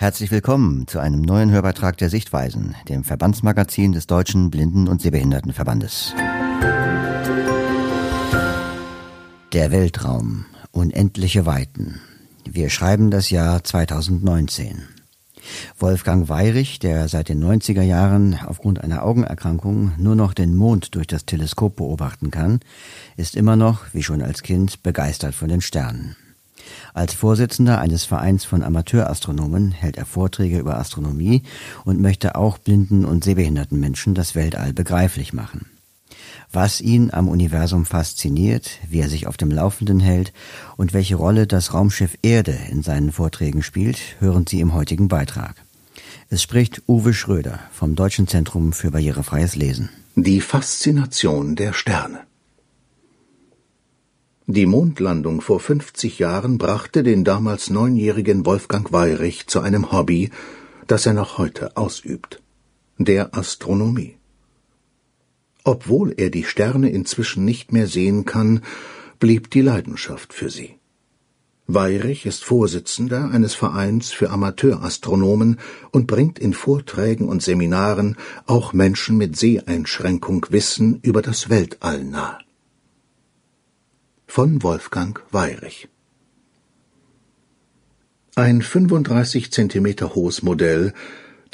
Herzlich willkommen zu einem neuen Hörbeitrag der Sichtweisen, dem Verbandsmagazin des Deutschen Blinden- und Sehbehindertenverbandes. Der Weltraum, unendliche Weiten. Wir schreiben das Jahr 2019. Wolfgang Weyrich, der seit den 90er Jahren aufgrund einer Augenerkrankung nur noch den Mond durch das Teleskop beobachten kann, ist immer noch, wie schon als Kind, begeistert von den Sternen. Als Vorsitzender eines Vereins von Amateurastronomen hält er Vorträge über Astronomie und möchte auch blinden und sehbehinderten Menschen das Weltall begreiflich machen. Was ihn am Universum fasziniert, wie er sich auf dem Laufenden hält und welche Rolle das Raumschiff Erde in seinen Vorträgen spielt, hören Sie im heutigen Beitrag. Es spricht Uwe Schröder vom Deutschen Zentrum für barrierefreies Lesen. Die Faszination der Sterne. Die Mondlandung vor 50 Jahren brachte den damals neunjährigen Wolfgang Weyrich zu einem Hobby, das er noch heute ausübt, der Astronomie. Obwohl er die Sterne inzwischen nicht mehr sehen kann, blieb die Leidenschaft für sie. Weyrich ist Vorsitzender eines Vereins für Amateurastronomen und bringt in Vorträgen und Seminaren auch Menschen mit Seheinschränkung Wissen über das Weltall nahe von Wolfgang Weyrich. Ein 35 Zentimeter hohes Modell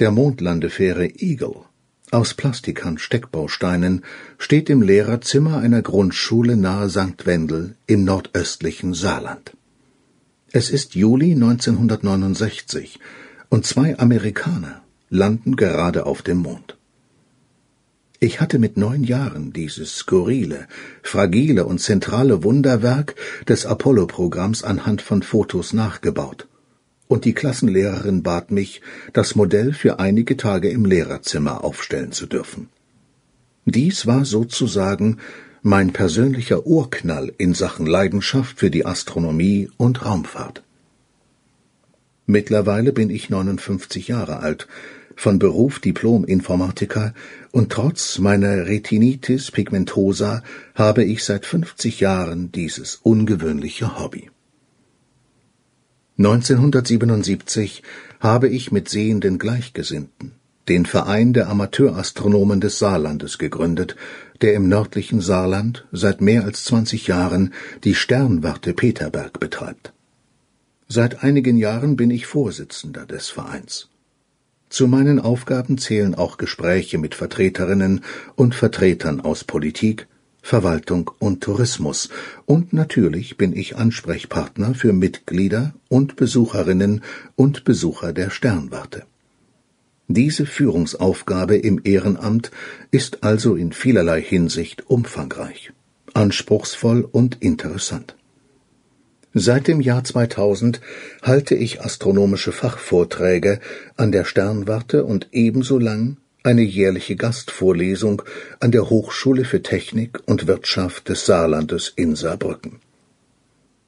der Mondlandefähre Eagle aus Plastikhandsteckbausteinen steht im Lehrerzimmer einer Grundschule nahe St. Wendel im nordöstlichen Saarland. Es ist Juli 1969 und zwei Amerikaner landen gerade auf dem Mond. Ich hatte mit neun Jahren dieses skurrile, fragile und zentrale Wunderwerk des Apollo-Programms anhand von Fotos nachgebaut. Und die Klassenlehrerin bat mich, das Modell für einige Tage im Lehrerzimmer aufstellen zu dürfen. Dies war sozusagen mein persönlicher Urknall in Sachen Leidenschaft für die Astronomie und Raumfahrt. Mittlerweile bin ich 59 Jahre alt von Beruf Diplom-Informatiker und trotz meiner Retinitis pigmentosa habe ich seit 50 Jahren dieses ungewöhnliche Hobby. 1977 habe ich mit sehenden Gleichgesinnten den Verein der Amateurastronomen des Saarlandes gegründet, der im nördlichen Saarland seit mehr als 20 Jahren die Sternwarte Peterberg betreibt. Seit einigen Jahren bin ich Vorsitzender des Vereins. Zu meinen Aufgaben zählen auch Gespräche mit Vertreterinnen und Vertretern aus Politik, Verwaltung und Tourismus, und natürlich bin ich Ansprechpartner für Mitglieder und Besucherinnen und Besucher der Sternwarte. Diese Führungsaufgabe im Ehrenamt ist also in vielerlei Hinsicht umfangreich, anspruchsvoll und interessant. Seit dem Jahr 2000 halte ich astronomische Fachvorträge an der Sternwarte und ebenso lang eine jährliche Gastvorlesung an der Hochschule für Technik und Wirtschaft des Saarlandes in Saarbrücken.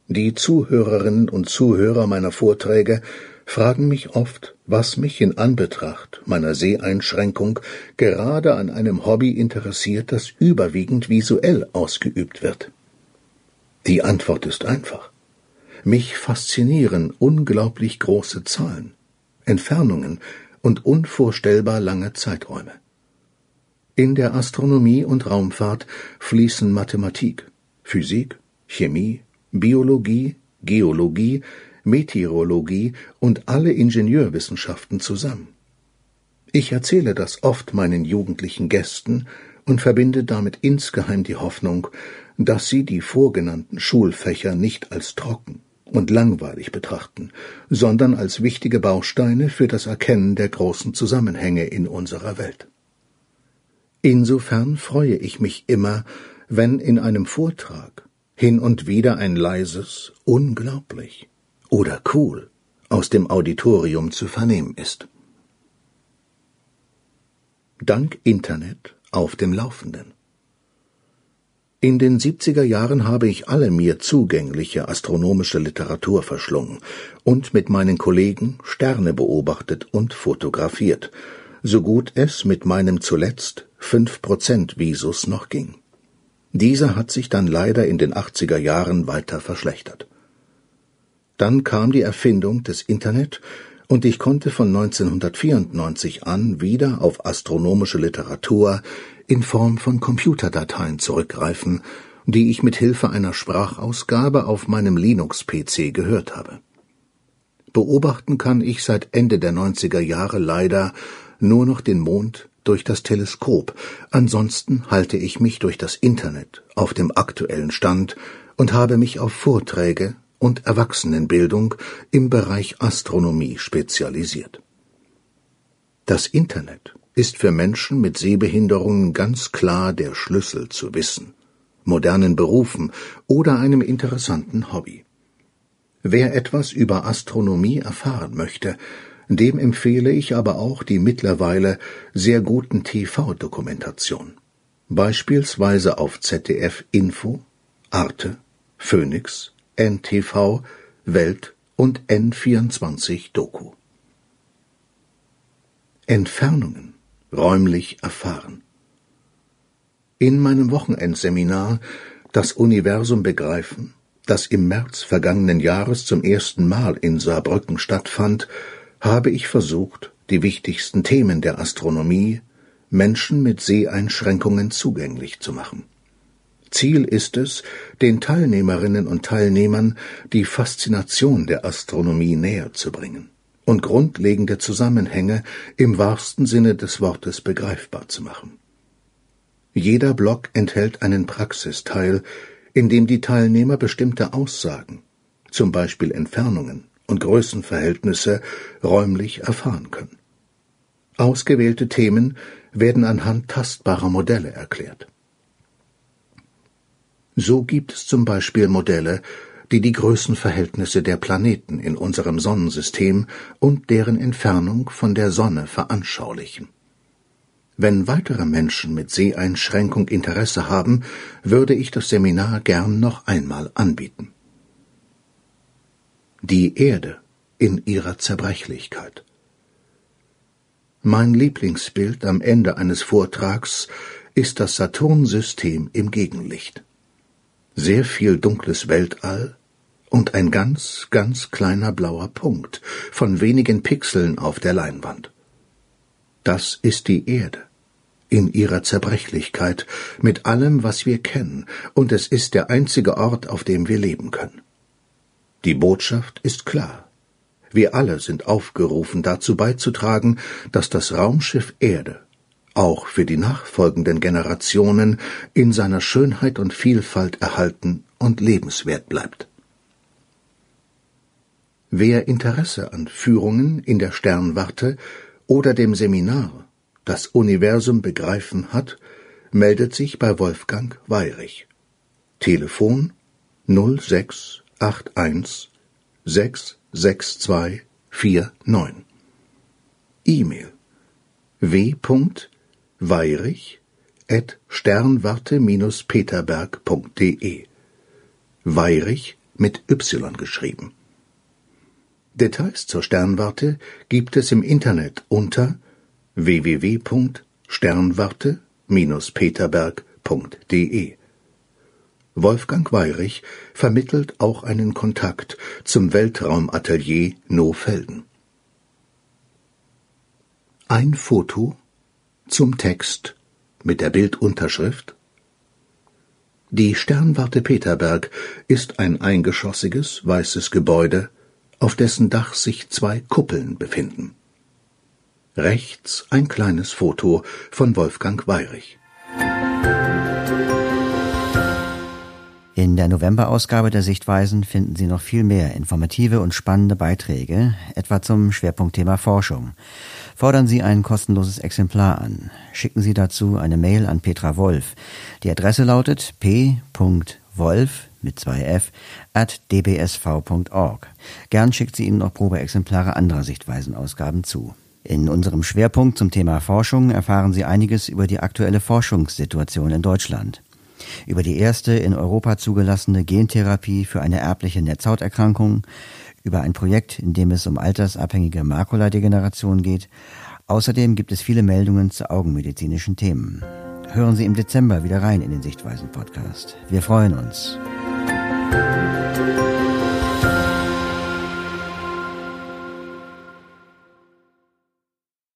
Die Zuhörerinnen und Zuhörer meiner Vorträge fragen mich oft, was mich in Anbetracht meiner Seheinschränkung gerade an einem Hobby interessiert, das überwiegend visuell ausgeübt wird. Die Antwort ist einfach. Mich faszinieren unglaublich große Zahlen, Entfernungen und unvorstellbar lange Zeiträume. In der Astronomie und Raumfahrt fließen Mathematik, Physik, Chemie, Biologie, Geologie, Meteorologie und alle Ingenieurwissenschaften zusammen. Ich erzähle das oft meinen jugendlichen Gästen und verbinde damit insgeheim die Hoffnung, dass sie die vorgenannten Schulfächer nicht als trocken, und langweilig betrachten, sondern als wichtige Bausteine für das Erkennen der großen Zusammenhänge in unserer Welt. Insofern freue ich mich immer, wenn in einem Vortrag hin und wieder ein leises unglaublich oder cool aus dem Auditorium zu vernehmen ist. Dank Internet auf dem Laufenden. In den 70er Jahren habe ich alle mir zugängliche astronomische Literatur verschlungen und mit meinen Kollegen Sterne beobachtet und fotografiert, so gut es mit meinem zuletzt 5% Visus noch ging. Dieser hat sich dann leider in den 80er Jahren weiter verschlechtert. Dann kam die Erfindung des Internet und ich konnte von 1994 an wieder auf astronomische Literatur in Form von Computerdateien zurückgreifen, die ich mit Hilfe einer Sprachausgabe auf meinem Linux-PC gehört habe. Beobachten kann ich seit Ende der 90er Jahre leider nur noch den Mond durch das Teleskop, ansonsten halte ich mich durch das Internet auf dem aktuellen Stand und habe mich auf Vorträge und Erwachsenenbildung im Bereich Astronomie spezialisiert. Das Internet ist für Menschen mit Sehbehinderungen ganz klar der Schlüssel zu Wissen, modernen Berufen oder einem interessanten Hobby. Wer etwas über Astronomie erfahren möchte, dem empfehle ich aber auch die mittlerweile sehr guten TV-Dokumentation, beispielsweise auf ZDF Info, Arte, Phoenix, NTV, Welt und N24 Doku. Entfernungen räumlich erfahren. In meinem Wochenendseminar Das Universum begreifen, das im März vergangenen Jahres zum ersten Mal in Saarbrücken stattfand, habe ich versucht, die wichtigsten Themen der Astronomie Menschen mit Seheinschränkungen zugänglich zu machen. Ziel ist es, den Teilnehmerinnen und Teilnehmern die Faszination der Astronomie näher zu bringen und grundlegende Zusammenhänge im wahrsten Sinne des Wortes begreifbar zu machen. Jeder Block enthält einen Praxisteil, in dem die Teilnehmer bestimmte Aussagen, zum Beispiel Entfernungen und Größenverhältnisse, räumlich erfahren können. Ausgewählte Themen werden anhand tastbarer Modelle erklärt. So gibt es zum Beispiel Modelle, die die Größenverhältnisse der Planeten in unserem Sonnensystem und deren Entfernung von der Sonne veranschaulichen. Wenn weitere Menschen mit Seheinschränkung Interesse haben, würde ich das Seminar gern noch einmal anbieten. Die Erde in ihrer Zerbrechlichkeit. Mein Lieblingsbild am Ende eines Vortrags ist das Saturnsystem im Gegenlicht sehr viel dunkles Weltall und ein ganz, ganz kleiner blauer Punkt von wenigen Pixeln auf der Leinwand. Das ist die Erde in ihrer Zerbrechlichkeit mit allem, was wir kennen, und es ist der einzige Ort, auf dem wir leben können. Die Botschaft ist klar. Wir alle sind aufgerufen, dazu beizutragen, dass das Raumschiff Erde auch für die nachfolgenden Generationen in seiner Schönheit und Vielfalt erhalten und lebenswert bleibt. Wer Interesse an Führungen in der Sternwarte oder dem Seminar Das Universum begreifen hat, meldet sich bei Wolfgang Weyrich. Telefon 0681 662 49. E-Mail w weirich at sternwarte-peterberg.de Weirich mit Y geschrieben. Details zur Sternwarte gibt es im Internet unter www.sternwarte-peterberg.de. Wolfgang Weirich vermittelt auch einen Kontakt zum Weltraumatelier Nofelden. Ein Foto zum Text mit der Bildunterschrift Die Sternwarte Peterberg ist ein eingeschossiges weißes Gebäude, auf dessen Dach sich zwei Kuppeln befinden. Rechts ein kleines Foto von Wolfgang Weyrich. In der Novemberausgabe der Sichtweisen finden Sie noch viel mehr informative und spannende Beiträge, etwa zum Schwerpunktthema Forschung. Fordern Sie ein kostenloses Exemplar an. Schicken Sie dazu eine Mail an Petra Wolf. Die Adresse lautet p.wolf mit zwei f at dbsv.org. Gern schickt sie Ihnen noch Probeexemplare anderer Sichtweisenausgaben zu. In unserem Schwerpunkt zum Thema Forschung erfahren Sie einiges über die aktuelle Forschungssituation in Deutschland. Über die erste in Europa zugelassene Gentherapie für eine erbliche Netzhauterkrankung, über ein Projekt, in dem es um altersabhängige Makuladegeneration geht. Außerdem gibt es viele Meldungen zu augenmedizinischen Themen. Hören Sie im Dezember wieder rein in den Sichtweisen Podcast. Wir freuen uns.